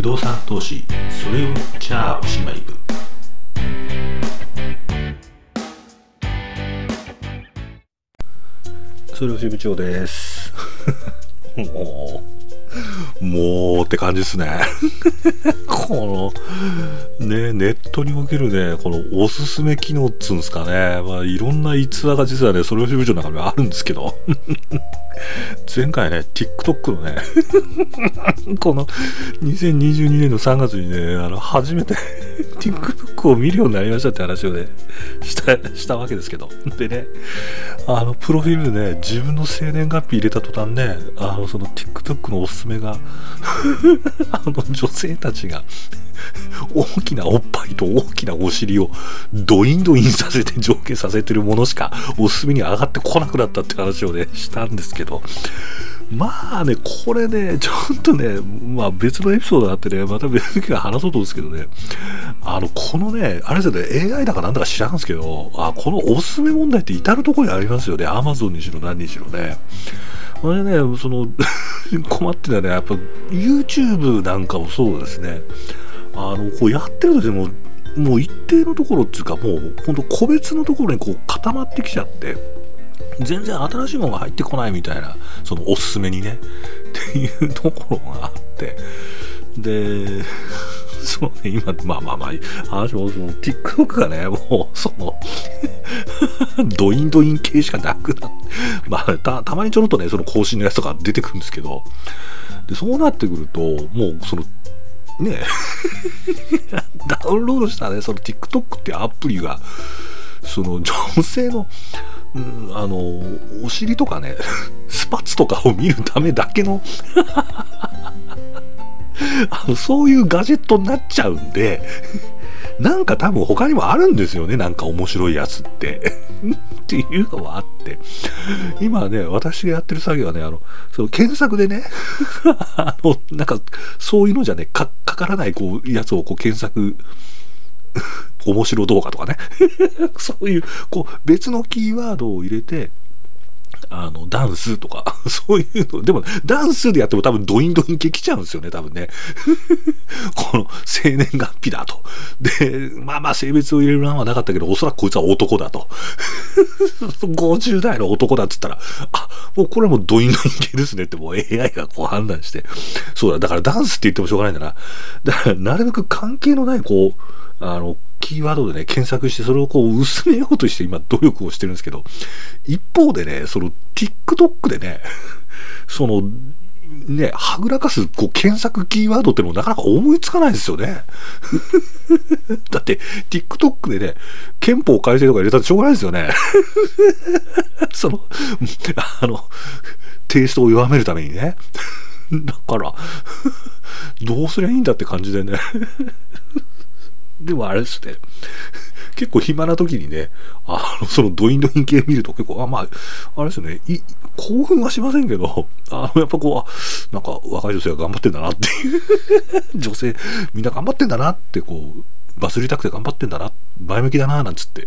不動産投資それをじゃあおしまい部それを支部長です。もうもうって感じですね。このねネットにおけるねこのおすすめ機能っつうんですかね。まあいろんな逸話が実はねそれを支部長の中にはあるんですけど。前回ね TikTok のね この2022年の3月にねあの初めて TikTok を見るようになりましたって話をねしたしたわけですけど。でねあのプロフィールでね自分の生年月日入れた途端ねあのその TikTok のおすすめが あの女性たちが 大きなおっぱいと大きなお尻をドインドインさせて上下させてるものしかおすすめに上がってこなくなったって話をねしたんですけどまあね、これね、ちょっとね、まあ別のエピソードがあってね、また別の機会話そうと思うんですけどね、あの、このね、あれですよね、AI だかなんだか知らんすけど、あ、このおすすめ問題って至るところにありますよね。Amazon にしろ何にしろね。これね、その 困ってたね、やっぱ YouTube なんかもそうですね。あの、こうやってるとでも、もう一定のところっていうか、もう本当個別のところにこう固まってきちゃって、全然新しいものが入ってこないみたいな、そのおすすめにね、っていうところがあって、で、そうね、今、まあまあまあ、話もその TikTok がね、もう、その ドインドイン系しかなくなって、まあた、たまにちょろっとね、その更新のやつとか出てくるんですけど、でそうなってくると、もう、その、ねダウンロードしたね、その TikTok ってアプリが、その女性の、うん、あの、お尻とかね、スパッツとかを見るためだけのあの、そういうガジェットになっちゃうんで、なんか多分他にもあるんですよね、なんか面白いやつって。っていうのはあって。今ね、私がやってる作業はね、あの、その検索でね、あの、なんか、そういうのじゃね、か、かからないこう、やつをこう検索、面白動画とかね。そういう、こう、別のキーワードを入れて、あの、ダンスとか、そういうの、でも、ダンスでやっても多分ドインドイン系来ちゃうんですよね、多分ね。この、生年月日だと。で、まあまあ性別を入れる欄はなかったけど、おそらくこいつは男だと。50代の男だっつったら、あ、もうこれもドインドイン系ですねってもう AI がこう判断して。そうだ、だからダンスって言ってもしょうがないんだな。だから、なるべく関係のない、こう、あの、キーワードでね、検索して、それをこう薄めようとして今努力をしてるんですけど、一方でね、その TikTok でね、その、ね、はぐらかすこう検索キーワードってのもなかなか思いつかないですよね。だって、TikTok でね、憲法改正とか入れたってしょうがないですよね。その、あの、テイストを弱めるためにね。だから、どうすりゃいいんだって感じでね。でもあれですね、結構暇な時にね、あの、そのドインドイン系見ると結構、あまあ、あれですね、い興奮はしませんけど、あの、やっぱこう、なんか若い女性が頑張ってんだなっていう 女性、みんな頑張ってんだなって、こう、バスりたくて頑張ってんだな、前向きだな、なんつって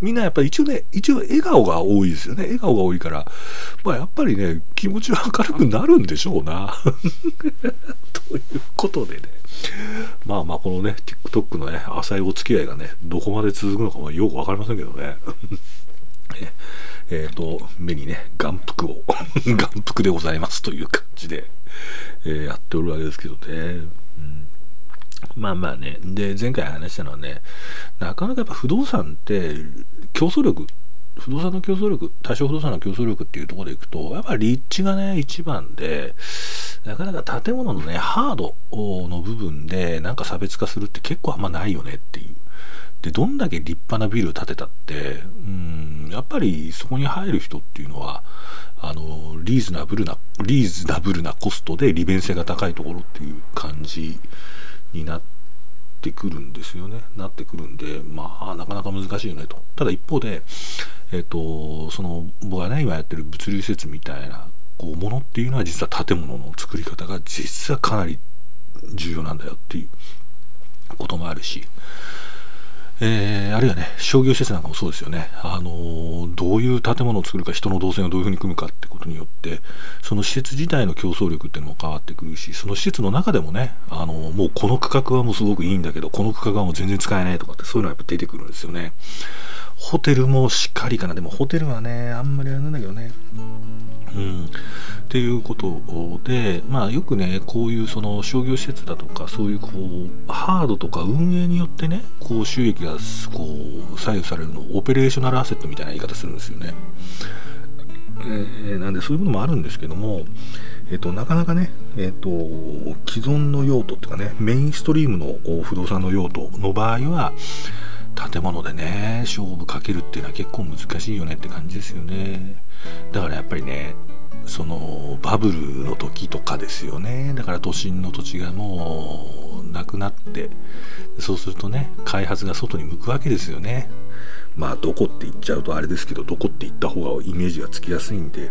みんなやっぱり一応ね、一応笑顔が多いですよね。笑顔が多いから、まあやっぱりね、気持ちは明るくなるんでしょうな。ということでね。まあまあこのね、TikTok のね、浅いお付き合いがね、どこまで続くのかもよくわかりませんけどね。えっ、ー、と、目にね、眼福を 眼福でございますという感じで、えー、やっておるわけですけどね。うんまあまあね、で、前回話したのはね、なかなかやっぱ不動産って競争力、不動産の競争力、多少不動産の競争力っていうところでいくと、やっぱり立地がね、一番で、なかなか建物のね、ハードの部分でなんか差別化するって結構あんまないよねっていう。で、どんだけ立派なビル建てたって、うん、やっぱりそこに入る人っていうのは、あの、リーズナブルな、リーズナブルなコストで利便性が高いところっていう感じになっててくるんですよね。なってくるんで、まあ、なかなか難しいよねと。ただ一方で、えっ、と、その、僕がね、今やってる物流施設みたいな、こう、ものっていうのは実は建物の作り方が実はかなり重要なんだよっていうこともあるし、えー、あるいはね、商業施設なんかもそうですよね。あの、どういう建物を作るか、人の動線をどういうふうに組むかってことによって、その施設自体の競争力っていうのも変わってくるし、その施設の中でもね、あの、もうこの区画はもうすごくいいんだけど、この区画はもう全然使えないとかって、そういうのはやっぱ出てくるんですよね。ホテルもしっかりかな。でもホテルはね、あんまりあれなんだけどね。うん、っていうことで、まあ、よくねこういうその商業施設だとかそういうこうハードとか運営によってねこう収益がこう左右されるのをオペレーショナルアセットみたいな言い方するんですよね。えー、なんでそういうものもあるんですけども、えーと、なかなかね、えーと、既存の用途っていうかねメインストリームの不動産の用途の場合は建物でね勝負かけるっていうのは結構難しいよねって感じですよね。だからやっぱりねそのバブルの時とかですよね。だから都心の土地がもうなくなってそうするとね開発が外に向くわけですよね。まあどこって言っちゃうとあれですけどどこって言った方がイメージがつきやすいんで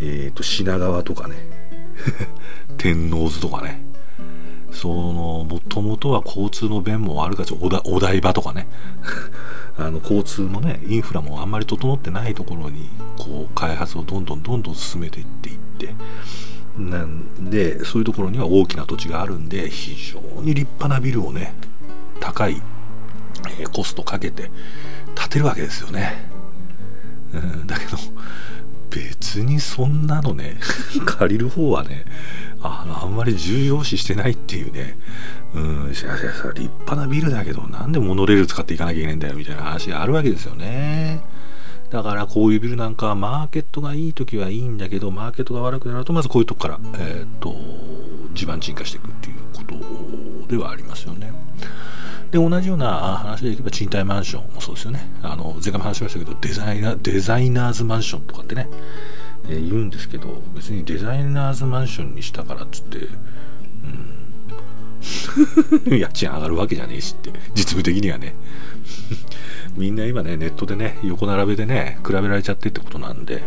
えっ、ー、と品川とかね。天王洲とかね。そのもともとは交通の便もあるかおだお台場とかね。あの交通もねインフラもあんまり整ってないところにこう開発をどんどんどんどん進めていっていって。なんでそういうところには大きな土地があるんで非常に立派なビルをね高い、えー、コストかけて建てるわけですよね、うん、だけど別にそんなのね 借りる方はねああんまり重要視してないっていうねうん立派なビルだけどなんでモノレール使っていかなきゃいけないんだよみたいな話があるわけですよねだからこういうビルなんかはマーケットがいい時はいいんだけどマーケットが悪くなるとまずこういうとこから、えーと、地盤沈下していくっていうことではありますよね。で同じような話でいけば賃貸マンションもそうですよね。あの前回も話しましたけどデザイナーデザイナーズマンションとかってね、えー、言うんですけど別にデザイナーズマンションにしたからっつって、うん、家賃上がるわけじゃねえしって実務的にはね。みんな今ねネットでね横並べでね比べられちゃってってことなんで、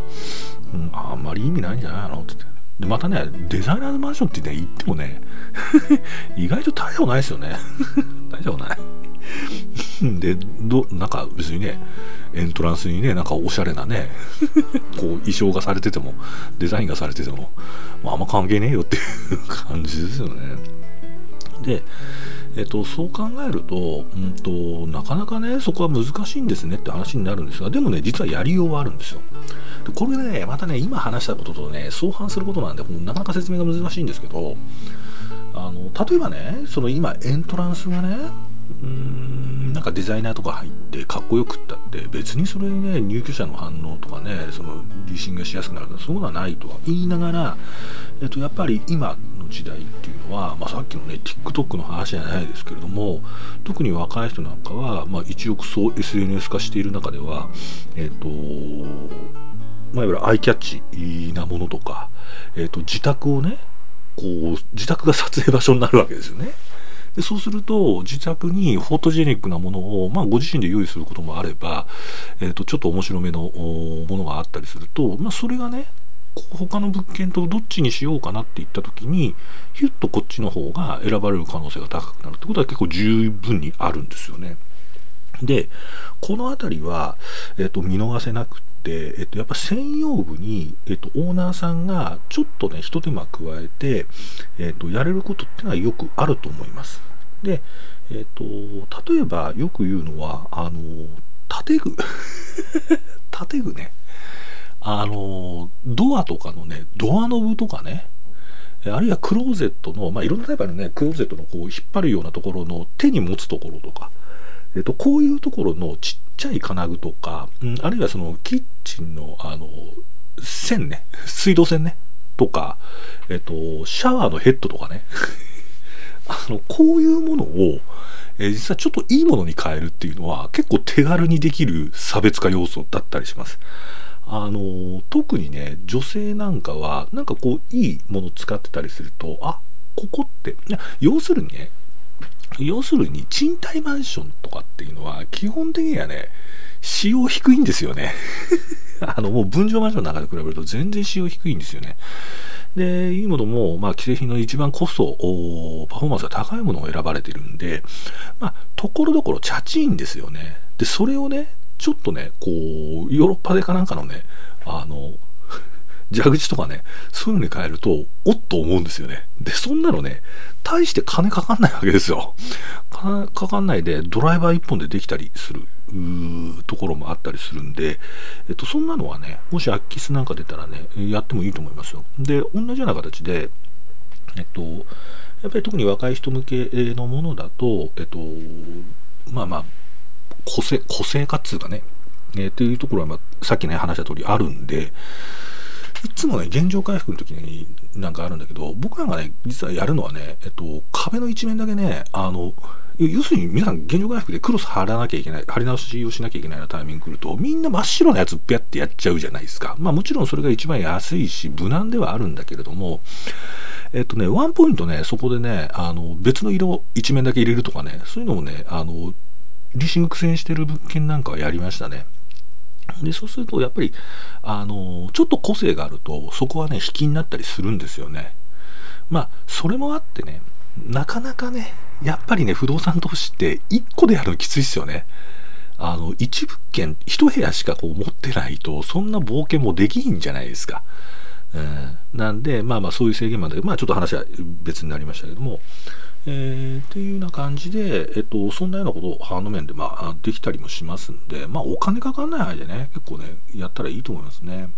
うん、あんまり意味ないんじゃないのって。でまたねデザイナーズマンションってね言ってもね 意外と大丈夫ないですよね。大丈夫ない。でどなんか別にねエントランスにねなんかおしゃれなね こう衣装がされててもデザインがされてても、まあ、あんま関係ねえよっていう 感じですよねでえっと、そう考えると,、うんと、なかなかねそこは難しいんですねって話になるんですがでもね実はやりようはあるんですよ。でこれねまたね今話したこととね相反することなんでなかなか説明が難しいんですけどあの例えばねその今エントランスがねうーんなんかデザイナーとか入ってかっこよくったって別にそれにね入居者の反応とかねそのリーシングがしやすくなるとかそういうことはないとは言いながら、えっと、やっぱり今の時代っていうのは、まあ、さっきのね TikTok の話じゃないですけれども特に若い人なんかは、まあ、一億総 SNS 化している中ではえっとまあ、いわゆるアイキャッチなものとか、えっと、自宅をねこう自宅が撮影場所になるわけですよね。でそうすると自宅にフォトジェニックなものを、まあ、ご自身で用意することもあれば、えーと、ちょっと面白めのものがあったりすると、まあ、それがね他の物件とどっちにしようかなって言った時にヒュッとこっちの方が選ばれる可能性が高くなるってことは結構十分にあるんですよね。でこの辺りは、えーと、見逃せなくて、えっと、やっぱ専用部に、えっと、オーナーさんがちょっとね、一手間加えて、えっと、やれることってのはよくあると思います。で、えっと、例えばよく言うのは、あの、建具。建具ね。あの、ドアとかのね、ドアノブとかね、あるいはクローゼットの、まあ、いろんなタイプのね、クローゼットのこう引っ張るようなところの手に持つところとか、えっと、こういうところのちっちゃい金具とか、うん、あるいはそのキッチンのあの線ね。水道線ね。とか、えっと、シャワーのヘッドとかね。あのこういうものを、えー、実はちょっといいものに変えるっていうのは結構手軽にできる差別化要素だったりします。あの特にね女性なんかはなんかこういいもの使ってたりするとあここって要するにね要するに賃貸マンションとかっていうのは基本的にはね使用低いんですよね あのもう分譲マンションの中で比べると全然使用低いんですよねでいいものも、まあ、既製品の一番コストパフォーマンスが高いものを選ばれてるんで、まあ、ところどころチャチいんですよねでそれをねちょっとねこうヨーロッパでかなんかのねあの 蛇口とかね、そういうのに変えると、おっと思うんですよね。で、そんなのね、大して金かかんないわけですよ。かかんないで、ドライバー1本でできたりするところもあったりするんで、えっと、そんなのはね、もしアッキスなんか出たらね、やってもいいと思いますよ。で、同じような形で、えっと、やっぱり特に若い人向けのものだと、えっと、まあまあ、個性、個性化っつうかね、えー、っていうところは、まあ、さっきね、話した通りあるんで、いつもね、現状回復の時になんかあるんだけど、僕らがね、実はやるのはね、えっと、壁の一面だけね、あの、要するに皆さん現状回復でクロス貼らなきゃいけない、貼り直しをしなきゃいけないようなタイミング来ると、みんな真っ白なやつピャってやっちゃうじゃないですか。まあもちろんそれが一番安いし、無難ではあるんだけれども、えっとね、ワンポイントね、そこでね、あの、別の色一面だけ入れるとかね、そういうのをね、あの、リーシング苦戦してる物件なんかはやりましたね。でそうするとやっぱりあのちょっと個性があるとそこはね引きになったりするんですよね。まあそれもあってねなかなかねやっぱりね不動産投資って1個でやるのきついっすよね。あの一物件1部屋しかこう持ってないとそんな冒険もできひんじゃないですか、うん、なんでまあまあそういう制限までまあちょっと話は別になりましたけども。えー、っていうような感じで、えっと、そんなようなことをハード面で、まあ、できたりもしますんで、まあ、お金かかんない範囲でね、結構ね、やったらいいと思いますね。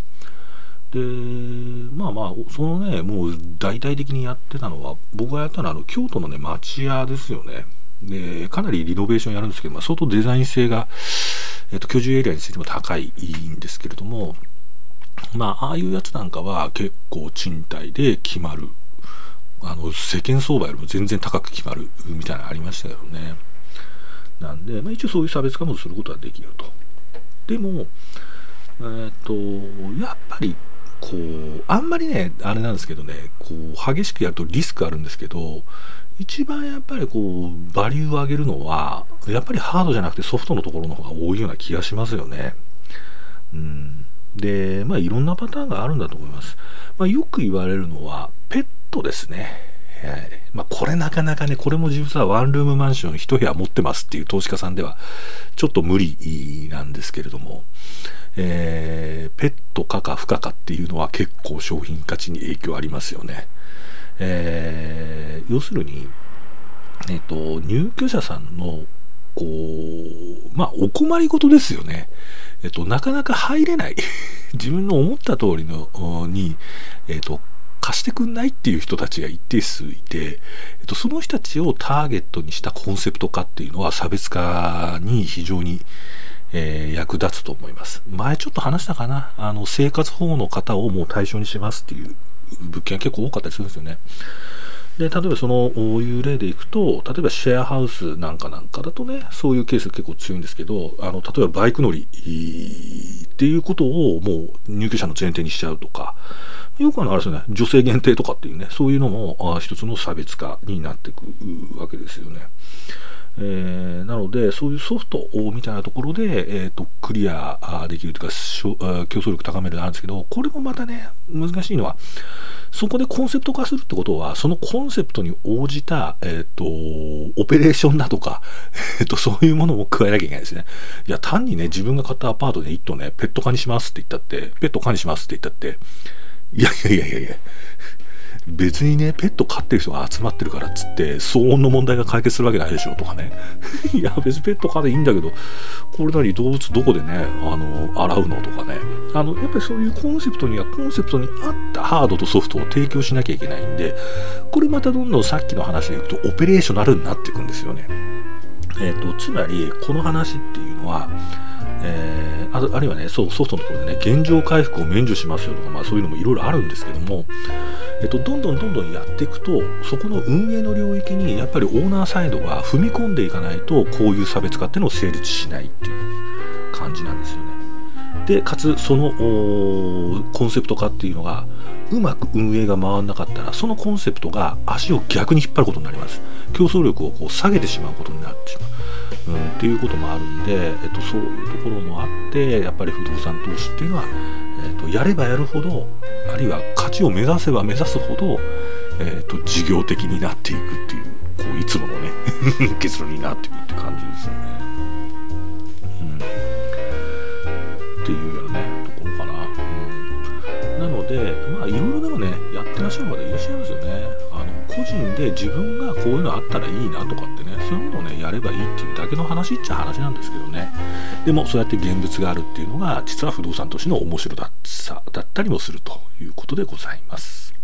で、まあまあ、そのね、もう大々的にやってたのは、僕がやったのは、あの、京都のね、町屋ですよね。で、かなりリノベーションやるんですけど、まあ、相当デザイン性が、えっと、居住エリアについても高いんですけれども、まあ、ああいうやつなんかは結構賃貸で決まるあの世間相場よりも全然高く決まるみたいなのありましたけどねなんで、まあ、一応そういう差別化もすることはできるとでもえっ、とやっぱりこうあんまりねあれなんですけどねこう激しくやるとリスクあるんですけど一番やっぱりこうバリューを上げるのはやっぱりハードじゃなくてソフトのところの方が多いような気がしますよね。うん、でまあいろんなパターンがあるんだと思います。まあ、よく言われるのはペッとですね、はい、まあ、これなかなかね、これも実はワンルームマンション1部屋持ってますっていう投資家さんではちょっと無理なんですけれども、えー、ペット可か不可かっていうのは結構商品価値に影響ありますよね。えー、要するに、えっ、と、入居者さんのこう、まあ、お困りごとですよね。えっと、なかなか入れない。自分の思った通りのに、えっと、貸してくんないっていう人たちが一定数いて、えっと、その人たちをターゲットにしたコンセプト化っていうのは差別化に非常に、えー、役立つと思います。前ちょっと話したかな。あの、生活保護の方をもう対象にしますっていう物件が結構多かったりするんですよね。で例えばそのいう例でいくと例えばシェアハウスなんかなんかだとねそういうケースが結構強いんですけどあの例えばバイク乗りっていうことをもう入居者の前提にしちゃうとかよくあのあれですよね女性限定とかっていうねそういうのも一つの差別化になっていくわけですよね。えー、なのでそういうソフトみたいなところで、えーと、クリアできるというか競争力高めるのあるんですけどこれもまたね難しいのはそこでコンセプト化するってことは、そのコンセプトに応じた、えっ、ー、と、オペレーションだとか、えっ、ー、と、そういうものも加えなきゃいけないですね。いや、単にね、自分が買ったアパートで一棟ね、ペット化にしますって言ったって、ペット化にしますって言ったって、いやいやいやいやいや、別にね、ペット飼ってる人が集まってるからっつって、騒音の問題が解決するわけないでしょとかね。いや、別にペット飼でいいんだけど、これなり動物どこでね、あの、洗うのとかね。あの、やっぱりそういうコンセプトにはコンセプトに合ったハードとソフトを提供しなきゃいけないんで、これまたどんどんさっきの話でいくとオペレーショナルになっていくんですよね。えっ、ー、と、つまり、この話っていうのは、えー、ああるいはねそうソフトのところでね現状回復を免除しますよとか、まあ、そういうのもいろいろあるんですけども、えっと、どんどんどんどんやっていくとそこの運営の領域にやっぱりオーナーサイドが踏み込んでいかないとこういう差別化っていうのを成立しないっていう感じなんですよね。でかつそのコンセプト化っていうのがうまく運営が回らなかったらそのコンセプトが足を逆に引っ張ることになります競争力をこう下げてしまうことになってしまううん、っていうこともあるんで、えっと、そういうところもあってやっぱり不動産投資っていうのは、えっと、やればやるほどあるいは価値を目指せば目指すほど、えっと、事業的になっていくっていうこういつものね 結論になっていくって感じですよね。人で自分がこういうのあったらいいなとかってねそういうものをねやればいいっていうだけの話っちゃ話なんですけどねでもそうやって現物があるっていうのが実は不動産投資の面白さだったりもするということでございます。